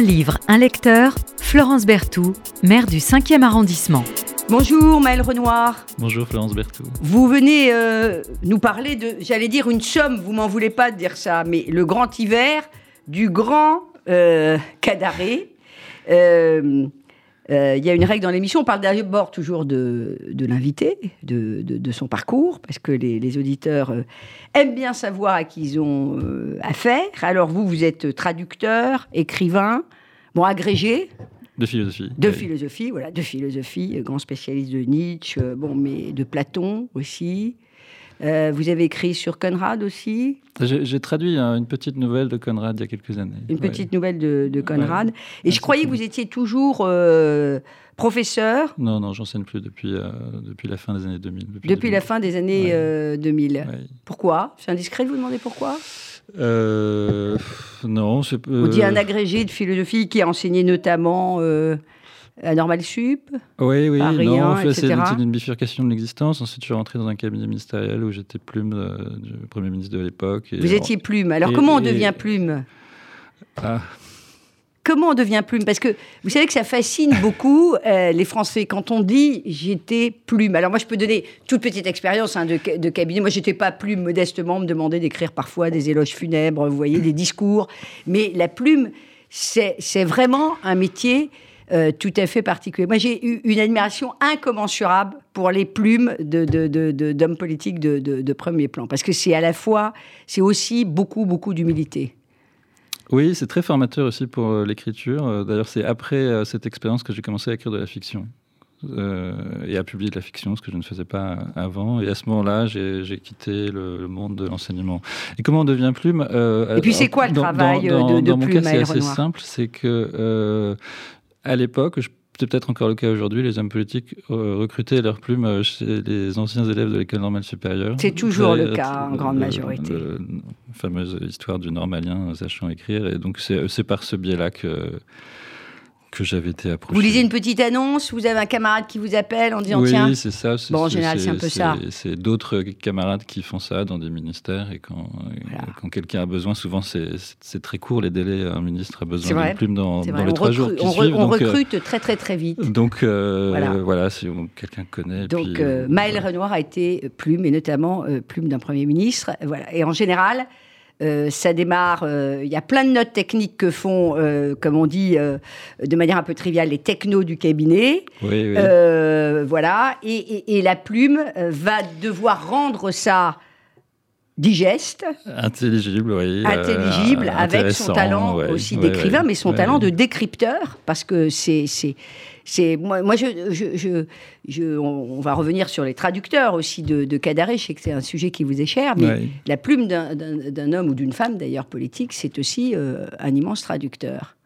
Un livre, un lecteur, Florence Berthoud, maire du 5e arrondissement. Bonjour Maëlle Renoir. Bonjour Florence Berthoud. Vous venez euh, nous parler de, j'allais dire une somme, vous m'en voulez pas de dire ça, mais le grand hiver du grand euh, Cadaré. Euh, euh, il y a une règle dans l'émission, on parle d'abord toujours de, de l'invité, de, de- de son parcours, parce que les, les auditeurs euh, aiment bien savoir à qui ils ont euh, affaire. Alors vous, vous êtes traducteur, écrivain, bon, agrégé, De philosophie. de Oui. philosophie, voilà, de philosophie, grand spécialiste de Nietzsche, bon, mais de Platon aussi. Euh, vous avez écrit sur Conrad aussi, J'ai traduit hein, une petite nouvelle de Conrad il y a quelques années. une Ouais. petite nouvelle de, de Conrad. Et je croyais que vous étiez toujours euh, professeur Non, non, j'enseigne plus depuis, euh, depuis la fin des années 2000. depuis la 2000. fin des années Ouais. euh, 2000. Ouais. Pourquoi? C'est indiscret de vous demander pourquoi? Non, c'est. On dit euh, un agrégé de philosophie qui a enseigné notamment à Normal Sup. Oui, oui, Paris non, en fait, c'est une bifurcation de l'existence. Ensuite, je suis rentré dans un cabinet ministériel où j'étais plume euh, du Premier ministre de l'époque. Vous étiez plume. Alors et- comment on et- devient plume? Ah, Comment on devient plume? Parce que vous savez que ça fascine beaucoup euh, les Français quand on dit j'étais plume. Alors moi je peux donner toute petite expérience hein, de, ca- de cabinet. Moi j'étais pas plume modestement, on me demandait d'écrire parfois des éloges funèbres, vous voyez, des discours. Mais la plume, c'est c'est vraiment un métier euh, tout à fait particulier. Moi j'ai eu une admiration incommensurable pour les plumes de- de- de- de- d'hommes politiques de, premier plan. Parce que c'est à la fois, c'est aussi beaucoup, beaucoup d'humilité. Oui, c'est très formateur aussi pour euh, l'écriture. Euh, D'ailleurs, c'est après cette expérience que j'ai commencé à écrire de la fiction. euh, et à publier de la fiction, ce que je ne faisais pas avant. Et à ce moment-là, j'ai quitté le, le monde de l'enseignement. Et comment on devient plume euh, Et puis, c'est quoi le dans- travail, dans, de- de mon plume, cas, c'est assez simple. C'est que euh, à l'époque, c'est peut-être encore le cas aujourd'hui, les hommes politiques euh, recrutaient leurs plumes euh, chez les anciens élèves de l'école normale supérieure. C'est toujours le Très- cas, en grande majorité. le- la fameuse histoire du normalien sachant écrire. Et donc, c'est par ce biais-là que, que j'avais été approché. Vous lisez une petite annonce, vous avez un camarade qui vous appelle en disant oui, tiens, c'est ça. Bon, en général, c'est un peu ça. C'est d'autres camarades qui font ça dans des ministères. Et quand, Voilà. quand quelqu'un a besoin, souvent, c'est très court les délais. Un ministre a besoin d'une plume dans, dans les on, trois jours qui on suivent. on donc, euh, recrute très très très vite. donc euh, Voilà. voilà. si quelqu'un connaît. Donc puis, euh, voilà. Renoir a été plume, et notamment plume d'un Premier ministre. Voilà. Et en général, euh, ça démarre, euh, il y a plein de notes techniques que font, euh, comme on dit euh, de manière un peu triviale, les technos du cabinet. Oui, oui. Euh, voilà. Et, et- et la plume va devoir rendre ça digeste, Intelligible, oui. euh, intelligible, avec son talent ouais, aussi d'écrivain, ouais, mais son ouais. talent de décrypteur, parce que c'est, moi, moi je, je, je, je- on, va revenir sur les traducteurs aussi de, de Cadaré, je sais que c'est un sujet qui vous est cher, mais la plume d'un homme ou d'une femme d'ailleurs politique, c'est aussi euh, un immense traducteur.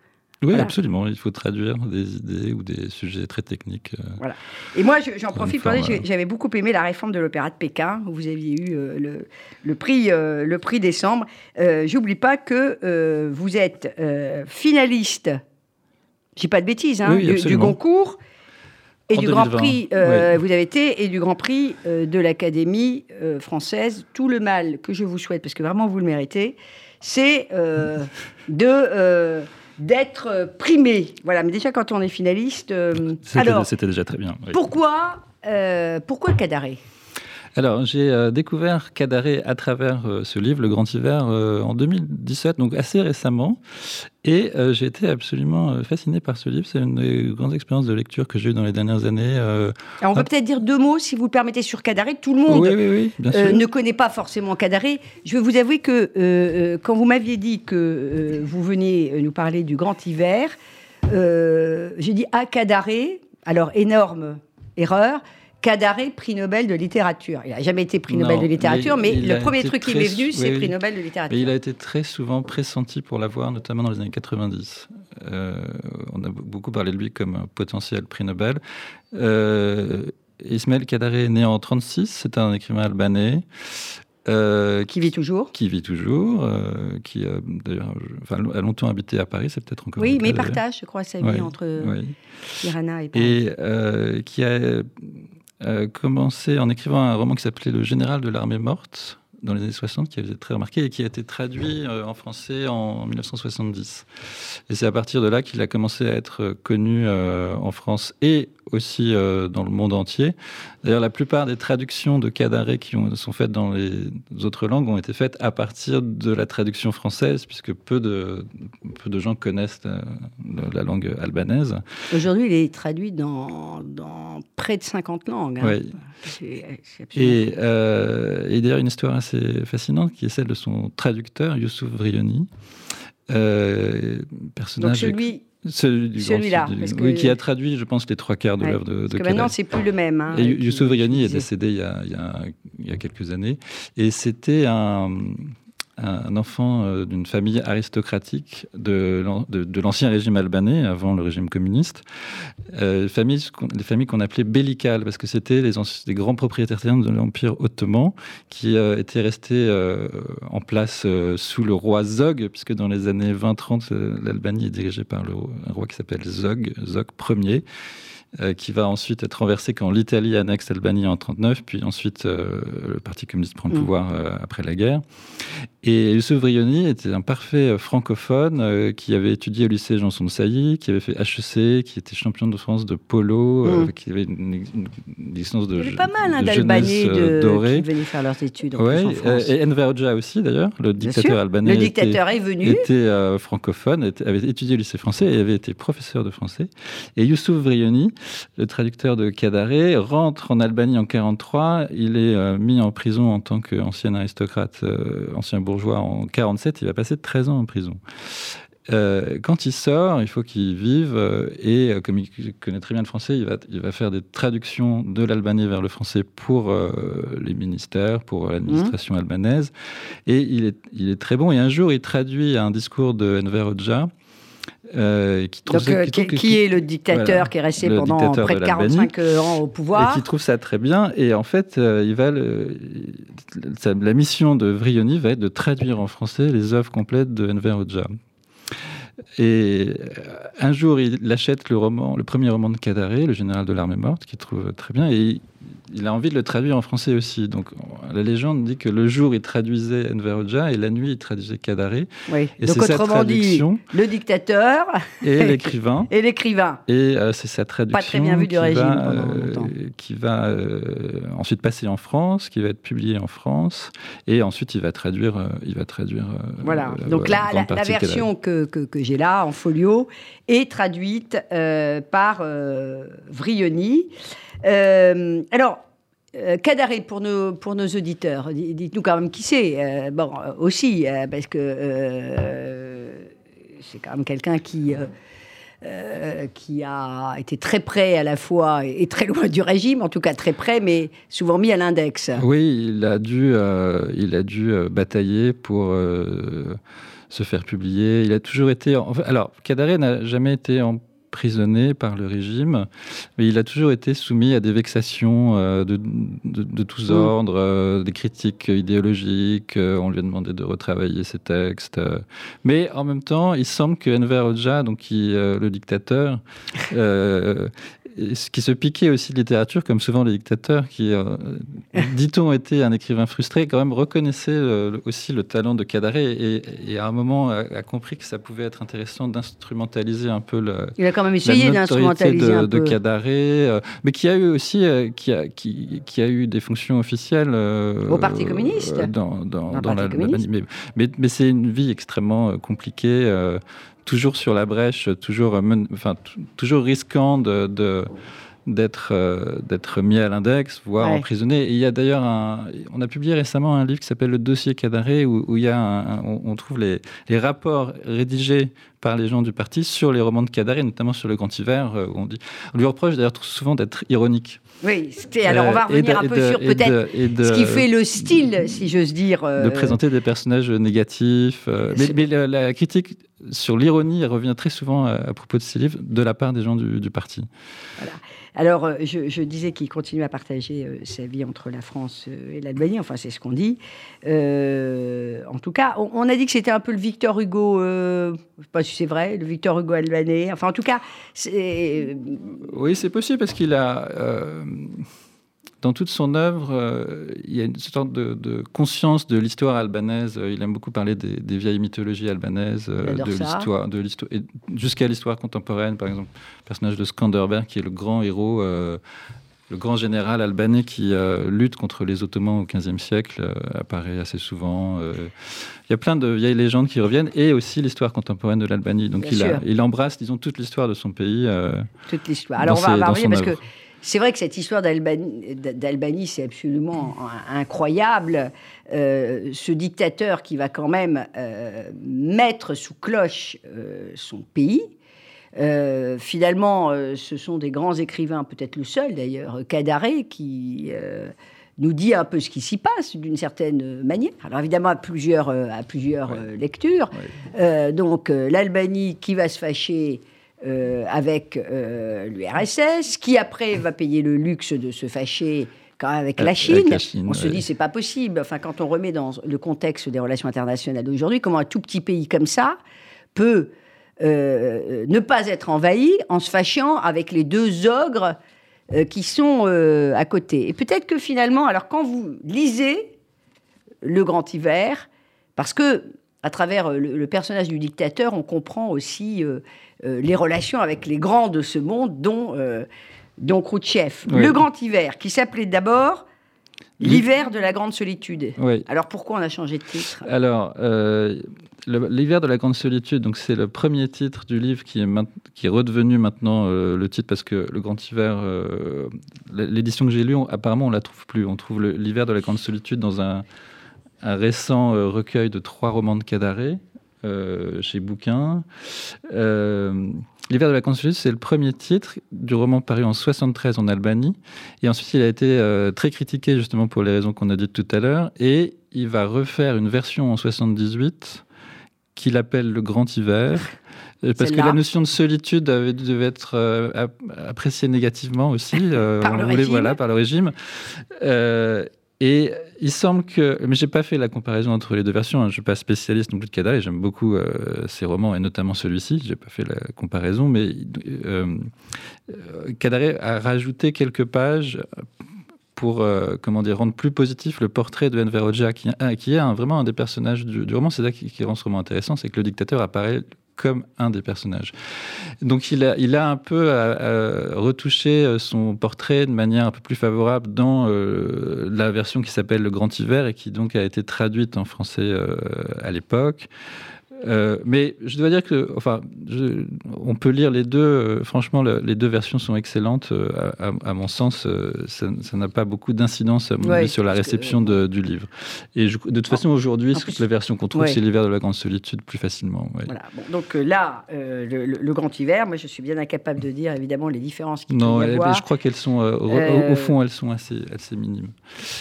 Oui, Voilà. absolument. Il faut traduire des idées ou des sujets très techniques. euh, Et moi, je- j'en profite pour dire, euh, j'avais beaucoup aimé la réforme de l'Opéra de Pékin, où vous aviez eu euh, le, le prix, euh, le prix décembre. Euh, J'oublie pas que vous êtes finaliste, j'ai pas de bêtises, hein, Oui, du- du. Goncourt. Et En du Grand 2020, Prix, euh, oui. vous avez été, et du Grand Prix euh, de l'Académie euh, française. Tout le mal que je vous souhaite, parce que vraiment vous le méritez, c'est de d'être euh, primé. Voilà, mais déjà quand on est finaliste. euh, C'était alors, c'était déjà très bien. oui. pourquoi, euh, pourquoi Cadaré Alors, j'ai euh, découvert Cadaré à travers euh, ce livre, Le Grand Hiver, euh, en 2017, donc assez récemment. Et j'ai été absolument fasciné par ce livre. C'est une des grandes expériences de lecture que j'ai eues dans les dernières années. Alors, on peut Ah. peut-être dire deux mots, si vous le permettez, sur Cadaré. Tout le monde Oui, oui, oui, bien sûr. ne connaît pas forcément Cadaré. Je vais vous avouer que quand vous m'aviez dit que vous veniez euh, nous parler du grand hiver, j'ai dit ah Cadaré. Alors énorme erreur. Cadaré, prix Nobel de littérature. Il n'a jamais été prix Nobel Non, de littérature, mais, mais le premier truc qui m'est venu, c'est oui, prix. Nobel de littérature. Et il a été très souvent pressenti pour l'avoir, notamment dans les années 90. Euh, on a beaucoup parlé de lui comme un potentiel prix Nobel. Euh, Ismaël Kadaré est né en 36, c'est un écrivain albanais. euh, Qui vit toujours. qui vit toujours, euh, qui a enfin, a longtemps habité à Paris, c'est peut-être encore Oui, mais partage, je crois, sa vie Ouais, entre ouais. Tirana et Paris. Et euh, qui a commencé en écrivant un roman qui s'appelait Le général de l'armée morte dans les années 60 qui avait été très remarqué et qui a été traduit en français en 1970. Et c'est à partir de là qu'il a commencé à être connu en France et aussi euh, dans le monde entier. D'ailleurs, la plupart des traductions de Cadaré qui ont, sont faites dans les autres langues ont été faites à partir de la traduction française, puisque peu de, peu de gens connaissent la, langue albanaise. Aujourd'hui, il est traduit dans, dans près de 50 langues. Hein. Oui. et, euh, et d'ailleurs, une histoire assez fascinante qui est celle de son traducteur, Youssouf Vrioni. Euh, personnage Donc celui celui-là. Oui, qui a traduit, je pense, les trois quarts de l'œuvre de, Parce que maintenant, c'est plus le même. Hein, et Youssouf Vriani est décédé il, y a, il y, a, quelques années. Et c'était un, un enfant euh, d'une famille aristocratique de, de, l'ancien régime albanais, avant le régime communiste. Euh, famille, les familles qu'on appelait bellicales, parce que c'était les, grands propriétaires de l'Empire ottoman qui euh, étaient restés en place sous le roi Zog, puisque dans les années 20-30, l'Albanie est dirigée par un roi qui s'appelle Zog, Zog Ier qui va ensuite être renversé quand l'Italie annexe l'Albanie en 39, puis ensuite euh, le Parti communiste prend le mm. pouvoir euh, après la guerre. Et Youssef Vrioni était un parfait francophone qui avait étudié au lycée Janson de Sailly, qui avait fait HEC, qui était champion de France de polo, mm. qui avait une, licence de Il y avait pas mal hein, d'Albanais qui venaient faire leurs études en, ouais, Et Enver Hoxha aussi d'ailleurs, le dictateur albanais. Le dictateur est venu. Était francophone, avait étudié au lycée français et avait été professeur de français. Et Youssouf Vrioni, le traducteur de Kadaré, rentre en Albanie en 43. Il est euh, mis en prison en tant qu'ancien aristocrate, euh, ancien bourgeois en 47. Il va passer 13 ans en prison. Euh, quand il sort, il faut qu'il vive et comme il connaît très bien le français, il va, il va faire des traductions de l'albanais vers le français pour les ministères, pour l'administration mmh. albanaise. Et il est, il est très bon. Et un jour, il traduit un discours de Enver Hoxha euh, qui, Donc, euh, qui, est le dictateur qui est resté pendant près de 45 ans au pouvoir. Et qui trouve ça très bien. Et en fait, euh, il va la mission de Vrioni va être de traduire en français les œuvres complètes de Enver Hoxha. Et un jour, il achète le roman, le premier roman de Kadaré, Le général de l'armée morte, qu'il trouve très bien, et il a envie de le traduire en français aussi. Donc la légende dit que le jour il traduisait Enver Hoxha et la nuit il traduisait Kadaré. Oui. Et Donc autrement dit, le dictateur et l'écrivain. et l'écrivain. Et euh, c'est sa traduction. Pas très bien vu du régime va, euh, Qui va euh, ensuite passer en France, qui va être publié en France, et ensuite il va traduire. il va traduire. voilà. Donc là, la, version que, que, que j'ai là en folio est traduite par Vrioni. Euh, alors, euh, Cadaré, pour nos, pour nos auditeurs, dites-nous quand même qui c'est. Euh, bon, aussi, parce que c'est quand même quelqu'un qui, qui a été très près à la fois et, très loin du régime, en tout cas très près, mais souvent mis à l'index. Oui, il a dû, il a dû batailler pour se faire publier. Il a toujours été. Alors, Cadaré n'a jamais été en prisonnier par le régime, mais il a toujours été soumis à des vexations euh, de, de, tous mm. ordres, euh, des critiques idéologiques, euh, on lui a demandé de retravailler ses textes. mais en même temps, il semble que Enver Hoxha, donc qui, le dictateur, qui se piquait aussi de littérature, comme souvent les dictateurs, qui, euh, dit-on, était un écrivain frustré, quand même reconnaissait euh, aussi le talent de Cadaré et, à un moment a, compris que ça pouvait être intéressant d'instrumentaliser un peu le. Il a quand même essayé d'instrumentaliser un de, de Cadaré, euh, mais qui a eu aussi qui a, qui, qui, a eu des fonctions officielles au Parti communiste. dans, dans, dans la, mais, mais, mais c'est une vie extrêmement compliquée toujours sur la brèche, toujours, euh, enfin, toujours risquant de, d'être euh, d'être mis à l'index, voire emprisonné. Et il y a d'ailleurs un, on a publié récemment un livre qui s'appelle Le dossier Cadaré, où, il y a on, trouve les, les, rapports rédigés par les gens du parti sur les romans de Cadaré, notamment sur Le Grand Hiver, euh, où on dit, on lui reproche d'ailleurs souvent d'être ironique. Oui, c'était. Alors on va revenir un peu sur peut-être ce qui fait le style, si j'ose dire. De présenter des personnages négatifs. mais, la, critique sur l'ironie revient très souvent à, propos de ces livres de la part des gens du, du parti. Voilà. Alors, euh, je, disais qu'il continue à partager euh, sa vie entre la France euh, et l'Albanie, enfin, c'est ce qu'on dit. en tout cas, on, a dit que c'était un peu le Victor Hugo, je ne sais pas si c'est vrai, le Victor Hugo albanais. Enfin, en tout cas, c'est. Oui, c'est possible parce qu'il a dans toute son œuvre, euh, il y a une sorte de, conscience de l'histoire albanaise. Il aime beaucoup parler des, vieilles mythologies albanaises, de l'histoire, de l'histoire, jusqu'à l'histoire contemporaine, par exemple, le personnage de Skanderberg, qui est le grand héros le grand général albanais qui euh, lutte contre les Ottomans au XVe siècle euh, apparaît assez souvent. Euh. Il y a plein de vieilles légendes qui reviennent et aussi l'histoire contemporaine de l'Albanie. Donc il, il, embrasse, disons, toute l'histoire de son pays. toute l'histoire. Alors on va, va revenir parce que c'est vrai que cette histoire d'Albanie, c'est absolument incroyable. ce dictateur qui va quand même mettre sous cloche son pays, euh, finalement, euh, ce sont des grands écrivains, peut-être le seul d'ailleurs, Cadaré, qui euh, nous dit un peu ce qui s'y passe d'une certaine manière. Alors évidemment à plusieurs, à plusieurs lectures. donc l'Albanie qui va se fâcher avec l'URSS, qui après va payer le luxe de se fâcher quand avec la Chine. on se dit c'est pas possible. Enfin, quand on remet dans le contexte des relations internationales d'aujourd'hui, comment un tout petit pays comme ça peut euh, ne pas être envahi en se fâchant avec les deux ogres euh, qui sont euh, à côté. Et peut-être que finalement, alors quand vous lisez Le Grand Hiver, parce que à travers le, personnage du dictateur, on comprend aussi les relations avec les grands de ce monde, dont, dont Khrouchtchev. Le Grand Hiver, qui s'appelait d'abord L'hiver de la grande solitude. Alors pourquoi on a changé de titre? Alors, L'hiver de la grande solitude, donc c'est le premier titre du livre qui est, qui est redevenu maintenant euh, le titre parce que le grand hiver, euh, l'édition que j'ai lue, apparemment on la trouve plus. On trouve l'hiver de la grande solitude dans un, un récent euh, recueil de trois romans de Cadaré chez Bouquin. L'hiver de la solitude, c'est le premier titre du roman paru en 73 en Albanie. Et ensuite, il a été très critiqué justement pour les raisons qu'on a dites tout à l'heure. Et il va refaire une version en 78 qu'il appelle le grand hiver. Euh, parce que la notion de solitude avait, devait être euh, appréciée négativement aussi, euh, par, le régime. Voilà, par le régime. Et il semble que, mais j'ai pas fait la comparaison entre les deux versions. Hein. Je suis pas spécialiste non plus de Kadal et j'aime beaucoup ses romans et notamment celui-ci. J'ai pas fait la comparaison, mais Kadare a rajouté quelques pages pour euh, comment dire, rendre plus positif le portrait de Enver qui, qui est vraiment un des personnages du, roman. C'est ça qui, rend ce roman intéressant, c'est que le dictateur apparaît comme un des personnages. Donc il a, un peu euh, euh, retouché son portrait de manière un peu plus favorable dans la version qui s'appelle Le Grand Hiver et qui donc a été traduite en français à l'époque. Euh, mais je dois dire que, enfin, on peut lire les deux. Euh, franchement, les deux versions sont excellentes. Euh, à, mon sens, ça n'a pas beaucoup d'incidence sur la réception du livre. Et de toute façon, aujourd'hui, la version qu'on trouve, c'est l'hiver de la grande solitude plus facilement. Voilà. donc là, le, grand hiver, moi, je suis bien incapable de dire évidemment les différences qu'il non, y je crois qu'elles sont, au, fond, elles sont assez, assez minimes.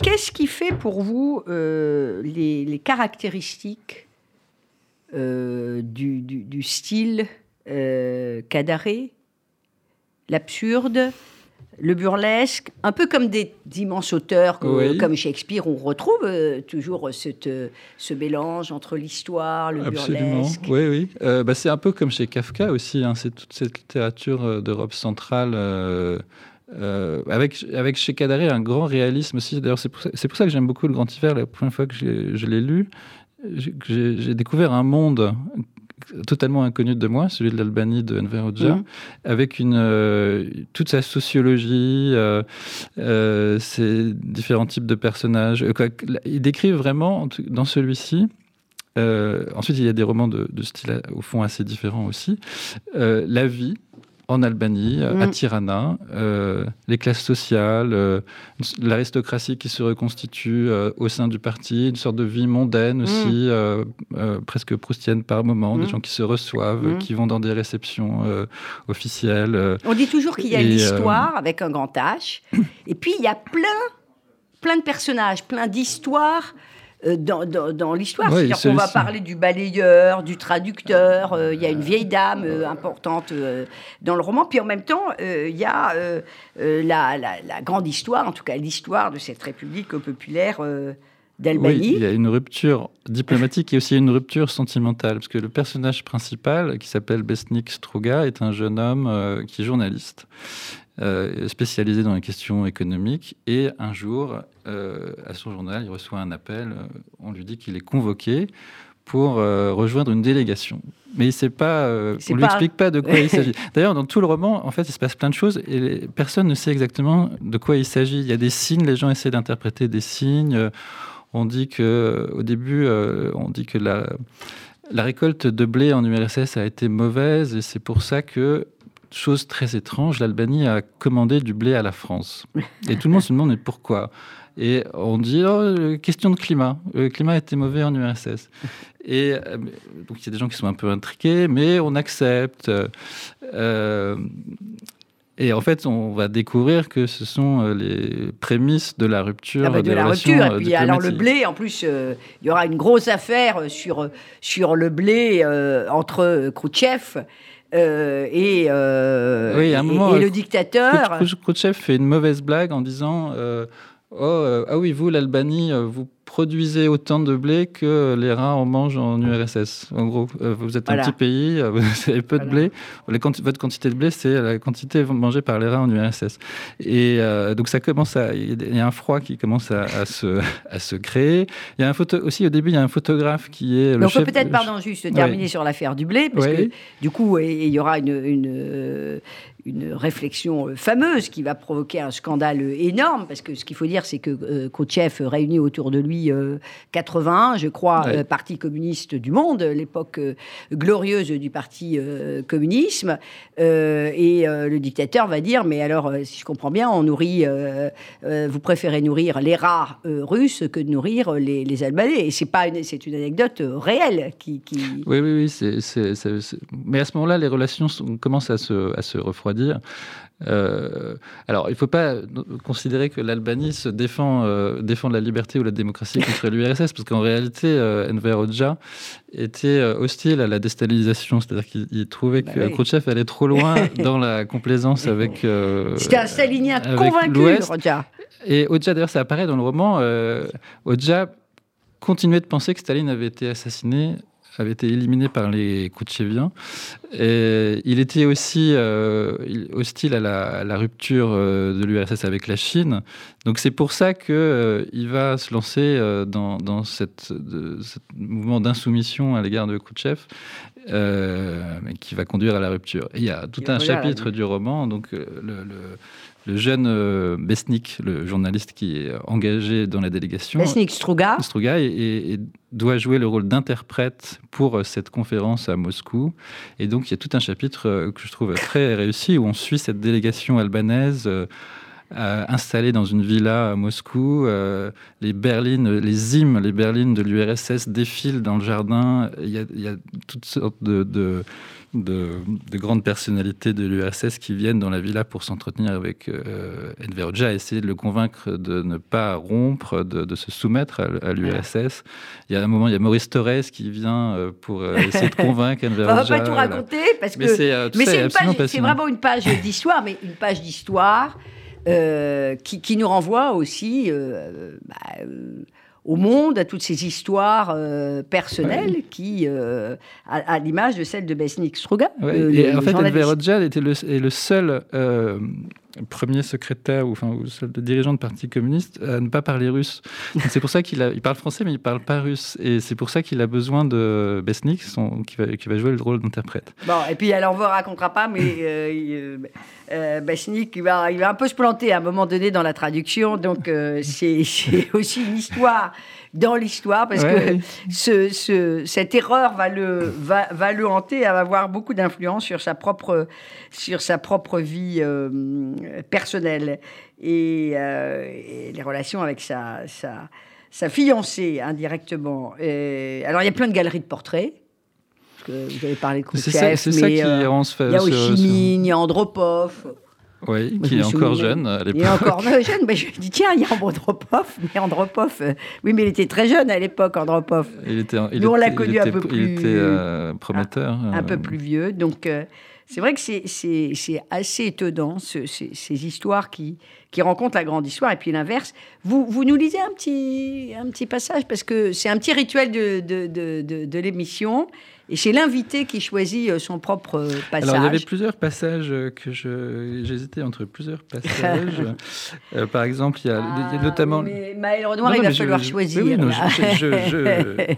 Qu'est-ce qui fait pour vous les, les caractéristiques euh, du, style euh, cadaré, l'absurde, le burlesque, un peu comme des immenses auteurs comme Shakespeare, on retrouve euh, toujours cette, ce mélange entre l'histoire, le burlesque. Oui, oui. bah, c'est un peu comme chez Kafka aussi, hein. c'est toute cette littérature d'Europe centrale. avec, avec chez Cadaré un grand réalisme aussi. D'ailleurs, c'est pour, pour, ça que j'aime beaucoup Le Grand Hiver. La première fois que je l'ai lu, j'ai découvert un monde totalement inconnu de moi, celui de l'Albanie de Enver Hoxha, mmh. avec une, euh, toute sa sociologie, euh, euh, ses différents types de personnages. il décrit vraiment, dans celui-ci, ensuite il y a des romans de, de, style au fond assez différents aussi, la vie en Albanie, euh, à mm. Tirana, euh, les classes sociales, euh, l'aristocratie qui se reconstitue au sein du parti, une sorte de vie mondaine mm. aussi, presque proustienne par moment, des mm. gens qui se reçoivent, qui vont dans des réceptions officielles. On dit toujours qu'il y a l'histoire avec un grand H, et puis il y a plein, plein de personnages, plein d'histoires euh, dans, l'histoire. C'est-à-dire qu'on va parler du balayeur, du traducteur, euh, il y a une vieille dame euh, importante dans le roman, puis en même temps, il y a la, la, grande histoire, en tout cas l'histoire de cette République populaire. d'Albanie. Oui, il y a une rupture diplomatique et aussi une rupture sentimentale, parce que le personnage principal, qui s'appelle Besnik Struga, est un jeune homme qui est journaliste spécialisé dans les questions économiques. Et un jour, à son journal, il reçoit un appel. on lui dit qu'il est convoqué pour rejoindre une délégation mais il sait pas, euh, on ne lui explique pas de quoi il s'agit. D'ailleurs, dans tout le roman, en fait, il se passe plein de choses et personne ne sait exactement de quoi il s'agit. Il y a des signes, les gens essaient d'interpréter des signes. On dit que, au début, euh, on dit que la, la récolte de blé en URSS a été mauvaise et c'est pour ça que chose très étrange, l'Albanie a commandé du blé à la France. Et tout le monde se demande mais pourquoi? Et on dit, oh, question de climat. Le climat était mauvais en URSS. Et euh, donc, il y a des gens qui sont un peu intriqués, mais on accepte. Euh, et en fait, on va découvrir que ce sont euh, les prémices de la rupture. Ah bah, de la rupture. Et puis, alors, le blé, en plus, il y aura une grosse affaire sur, sur le blé entre Khrouchtchev. Et, oui, un moment, et, le dictateur. Khrouchtchev fait une mauvaise blague en disant Oh, ah oui, vous, l'Albanie, vous produisez autant de blé que les rats en mangent en URSS. En gros, euh, vous êtes un petit pays, euh, vous avez peu de blé. votre quantité de blé, c'est la quantité mangée par les rats en URSS. Et euh, donc ça commence à, il y a un froid qui commence à, se, à se créer. Il y a un photo aussi au début, il y a un photographe qui est. Le on peut peut-être, pardon, juste terminer sur l'affaire du blé, parce que du coup, il y aura une, une une réflexion fameuse qui va provoquer un scandale énorme, parce que ce qu'il faut dire, c'est que euh, réunit autour de lui 81, euh, je crois, euh, Parti communiste du monde, l'époque euh, glorieuse du Parti communisme. et le dictateur va dire, mais alors, si je comprends bien, on nourrit, vous préférez nourrir les rats russes que de nourrir les, Albanais. Et c'est pas, c'est une anecdote réelle qui. Oui, oui, oui. Mais à ce moment-là, les relations commencent à se, à se refroidir. Euh, alors, il ne faut pas considérer que l'Albanie se défend, euh, défend la liberté ou la démocratie contre l'URSS, parce qu'en réalité, euh, Enver Hoxha était euh, hostile à la déstabilisation, c'est-à-dire qu'il trouvait bah que Khrouchtchev allait trop loin dans la complaisance avec. C'était un stalinien convaincu, Hoxha. Et Hoxha, d'ailleurs, ça apparaît dans le roman. Hoxha continuait de penser que Staline avait été assassiné avait été éliminé par les Koutcheviens. Et il était aussi euh, hostile à la, rupture euh, de l'URSS avec la Chine. Donc c'est pour ça qu'il euh, il va se lancer dans, dans cette, ce mouvement d'insoumission à l'égard de Khrouchtchev, qui va conduire à la rupture. Et il y a tout un chapitre du roman, donc le le jeune euh, Besnik, le journaliste qui est engagé dans la délégation. Besnik Struga. Struga et, doit jouer le rôle d'interprète pour euh, cette conférence à Moscou. Et donc, il y a tout un chapitre euh, que je trouve très réussi où on suit cette délégation albanaise. Installée dans une villa à Moscou. les berlines, les hymnes, les berlines de l'URSS défilent dans le jardin. Il y a, toutes sortes de de, grandes personnalités de l'URSS qui viennent dans la villa pour s'entretenir avec euh, Enver Hoxha, essayer de le convaincre de ne pas rompre, de, se soumettre à, l'URSS. Il y a un moment, il y a Maurice Torres qui vient euh, pour euh, essayer de convaincre Enver Hoxha. On va pas tout raconter parce que c'est vraiment une page d'histoire, mais une page d'histoire qui, nous renvoie aussi. Bah, au monde, à toutes ces histoires euh, personnelles qui, euh, à, l'image de celle de Besnik Struga. Euh, en fait, Enver Hoxha était le, est le seul premier secrétaire ou, enfin, ou seul dirigeant de parti communiste à ne pas parler russe. C'est pour ça qu'il il parle français, mais il parle pas russe. Et c'est pour ça qu'il a besoin de Besnik, qui, va, jouer le rôle d'interprète. Bon, et puis alors on ne racontera pas, mais euh, Besnik, il va, il va un peu se planter à un moment donné dans la traduction. Donc, euh, c'est aussi une histoire dans l'histoire, parce que ce, cette erreur va le, va, va le hanter, elle va avoir beaucoup d'influence sur sa propre, sur sa propre vie euh, personnelle et, les relations avec sa, sa, sa fiancée indirectement. Et, alors, il y a plein de galeries de portraits vous avez parlé de C'est ça, qui euh, rend Il y a Oshimin, il y a Andropov. Oui, qui est encore jeune à l'époque. Il est encore jeune, mais je me dis, tiens, il y a Andropov, mais Andropov, euh, oui, mais il était très jeune à l'époque, Andropov. Il était, il Nous, on l'a connu un peu plus... Il était euh, prometteur. Un, peu plus vieux, donc c'est vrai que c'est assez étonnant, ces, ces, histoires qui, qui rencontrent la grande histoire, et puis l'inverse. Vous, vous nous lisez un petit, un petit passage, parce que c'est un petit rituel de, de, de, de l'émission, Et c'est l'invité qui choisit euh, son propre passage. Alors, il y avait plusieurs passages que je. J'hésitais entre plusieurs passages. Euh, par exemple, il y a, Ah, notamment. Mais Maël Renoir, Non, il va falloir je- choisir. oui, non, je-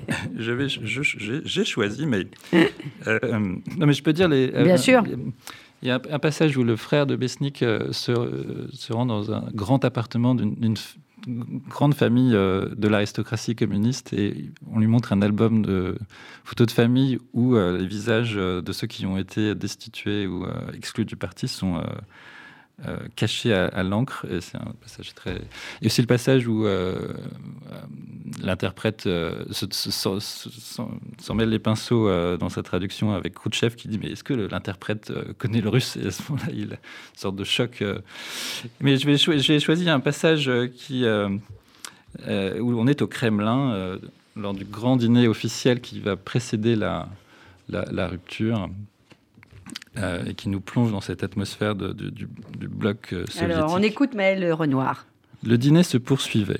j'ai- choisi, mais. euh, euh, non, mais je peux dire les. euh, Bien sûr. Il y a un, un passage où le frère de Besnik euh, se, euh, se rend dans un grand appartement d'une grande famille euh, de l'aristocratie communiste et on lui montre un album de photos de famille où euh, les visages euh, de ceux qui ont été destitués ou exclus du parti sont euh, cachés à, l'encre. Et c'est un passage très. Et aussi le passage où euh, euh, l'interprète se- se- se- se- s'en mêle les pinceaux dans sa traduction avec Khrouchtchev qui dit Mais est-ce que l'interprète connaît le russe? Et à ce moment-là, il a une sorte de choc. Mais j'ai choisi un passage qui, où on est au Kremlin lors du grand dîner officiel qui va précéder la rupture. Euh, et qui nous plonge dans cette atmosphère de- de- du, du bloc euh, soviétique. Alors, on écoute Maël Renoir. Le dîner se poursuivait.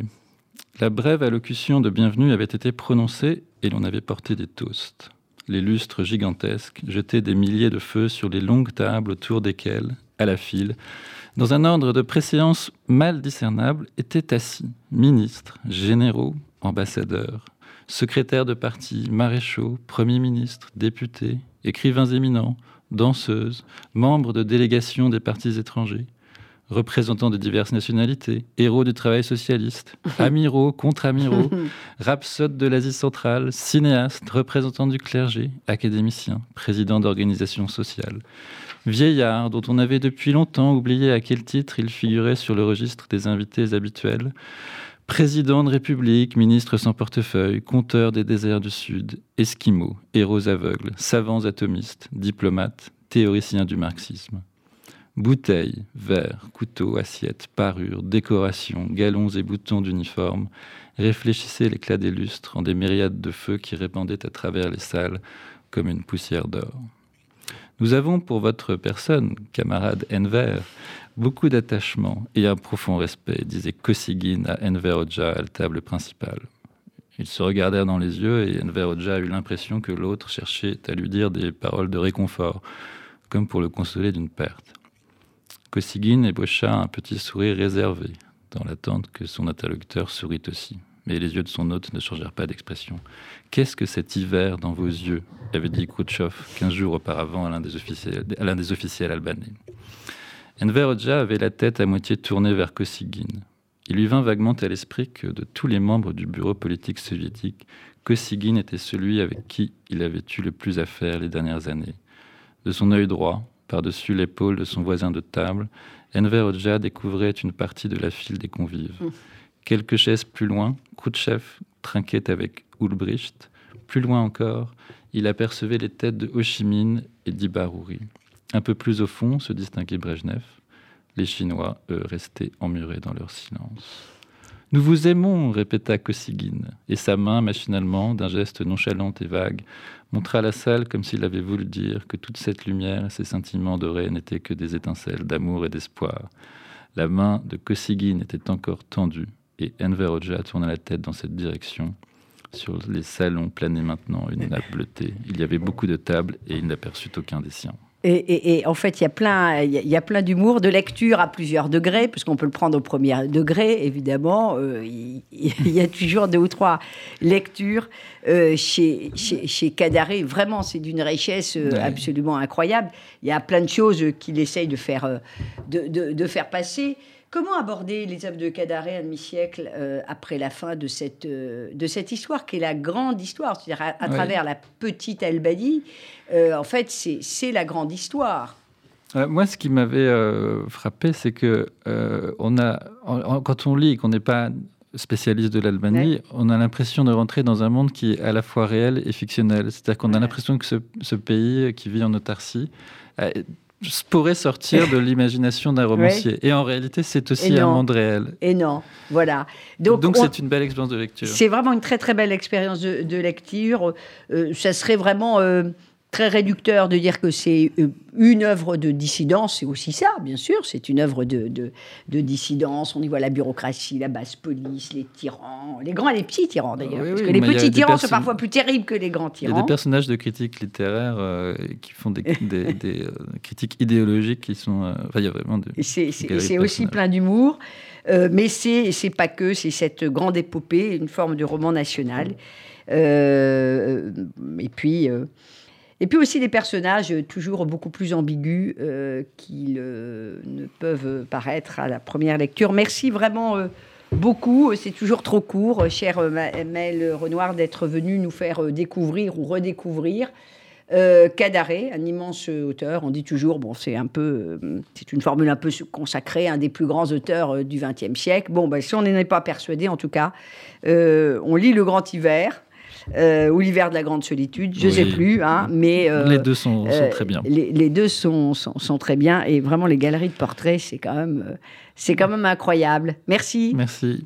La brève allocution de bienvenue avait été prononcée et l'on avait porté des toasts. Les lustres gigantesques jetaient des milliers de feux sur les longues tables autour desquelles, à la file, dans un ordre de préséance mal discernable, étaient assis ministres, généraux, ambassadeurs, secrétaires de parti, maréchaux, premiers ministres, députés, écrivains éminents, danseuses, membres de délégations des partis étrangers, représentants de diverses nationalités, héros du travail socialiste, amiraux, contre-amiraux, rhapsodes de l'Asie centrale, cinéastes, représentants du clergé, académiciens, présidents d'organisations sociales, vieillards dont on avait depuis longtemps oublié à quel titre ils figuraient sur le registre des invités habituels, présidents de république, ministres sans portefeuille, conteurs des déserts du Sud, esquimaux, héros aveugles, savants atomistes, diplomates, théoriciens du marxisme. Bouteilles, verres, couteaux, assiettes, parures, décorations, galons et boutons d'uniforme réfléchissaient l'éclat des lustres en des myriades de feux qui répandaient à travers les salles comme une poussière d'or. Nous avons pour votre personne, camarade Enver, beaucoup d'attachement et un profond respect, disait Kosygin à Enver Hoxha à la table principale. Ils se regardèrent dans les yeux et Enver Hoxha eut l'impression que l'autre cherchait à lui dire des paroles de réconfort, comme pour le consoler d'une perte. Kosygin ébaucha un petit sourire réservé, dans l'attente que son interlocuteur sourit aussi. Mais les yeux de son hôte ne changèrent pas d'expression. Qu'est-ce que cet hiver dans vos yeux? avait dit Khrouchtchev quinze jours auparavant à l'un des officiels, à l'un des officiels albanais. Enver Hoxha avait la tête à moitié tournée vers Kosygin. Il lui vint vaguement à l'esprit que de tous les membres du bureau politique soviétique, Kosygin était celui avec qui il avait eu le plus à faire les dernières années. De son œil droit, par-dessus l'épaule de son voisin de table, Enver Hoxha découvrait une partie de la file des convives. Mmh. Quelques chaises plus loin, Khrouchtchev trinquait avec Ulbricht. Plus loin encore, il apercevait les têtes de Ho Chi Minh et d'Ibaruri. Un peu plus au fond se distinguait Brejnev. Les Chinois, eux, restaient emmurés dans leur silence. Nous vous aimons, répéta Kosygin, et sa main, machinalement, d'un geste nonchalant et vague, montra la salle comme s'il avait voulu dire que toute cette lumière ces sentiments dorés n'étaient que des étincelles d'amour et d'espoir. La main de Kosygin était encore tendue, et Enver tourna la tête dans cette direction. Sur les salons planait maintenant une nappe bleutée. Il y avait beaucoup de tables, et il n'aperçut aucun des siens. Et, et- et en fait, il y a plein, il y a- il y a plein d'humour, de lecture à plusieurs degrés, parce qu'on peut le prendre au premier degré, évidemment. Euh, il, y a toujours deux ou trois lectures euh, chez, chez, chez Kadaré. Vraiment, c'est d'une richesse euh, Ouais. absolument incroyable. Il y a plein de choses qu'il essaye de faire, de, de- de faire passer. Comment aborder les œuvres de Kadaré un demi-siècle euh, après la fin de cette, euh, de cette histoire, qui est la grande histoire, c'est-à-dire à, travers la petite Albanie euh, en fait, c'est c'est la grande histoire. Moi, ce qui m'avait frappé, c'est que on a, en- en- quand on lit et qu'on n'est pas spécialiste de l'Albanie, on a l'impression de rentrer dans un monde qui est à la fois réel et fictionnel. C'est-à-dire qu'on a l'impression que ce, ce pays qui vit en autarcie pourrait sortir de l'imagination d'un romancier. Et en réalité, c'est aussi un monde réel. Et non, voilà. Donc, on- c'est une belle expérience de lecture. c'est vraiment une très très belle expérience de, de lecture. Euh, ça serait vraiment euh, très réducteur de dire que c'est euh, une œuvre de dissidence, c'est aussi ça, bien sûr, c'est une œuvre de, de, dissidence. On y voit la bureaucratie, la basse police, les tyrans, les grands et les petits tyrans d'ailleurs, parce que les petits tyrans sont parfois plus terribles que les grands tyrans. Il y a des personnages de critiques littéraires euh, qui font des, des, euh, critiques idéologiques qui sont. enfin, il y a vraiment C'est aussi plein d'humour, mais c'est pas que, c'est cette grande épopée, une forme de roman national. et puis. Et puis aussi des personnages toujours beaucoup plus ambigus euh, qu'ils euh, ne peuvent paraître à la première lecture. Merci vraiment euh, beaucoup. C'est toujours trop court, cher Mel Renoir, d'être venu nous faire découvrir ou redécouvrir. Cadaré, un immense auteur, on dit toujours, bon, c'est un peu, c'est une formule un peu consacrée, un des plus grands auteurs du XXe siècle. Bon, ben, si on n'en est pas persuadé, en tout cas, on lit Le Grand Hiver, euh, ou l'hiver de la grande solitude, je ne sais plus, hein, mais euh, les deux sont, euh, très bien. Les, deux sont, sont, très bien et vraiment les galeries de portraits, c'est quand même, quand même incroyable. Merci. Merci.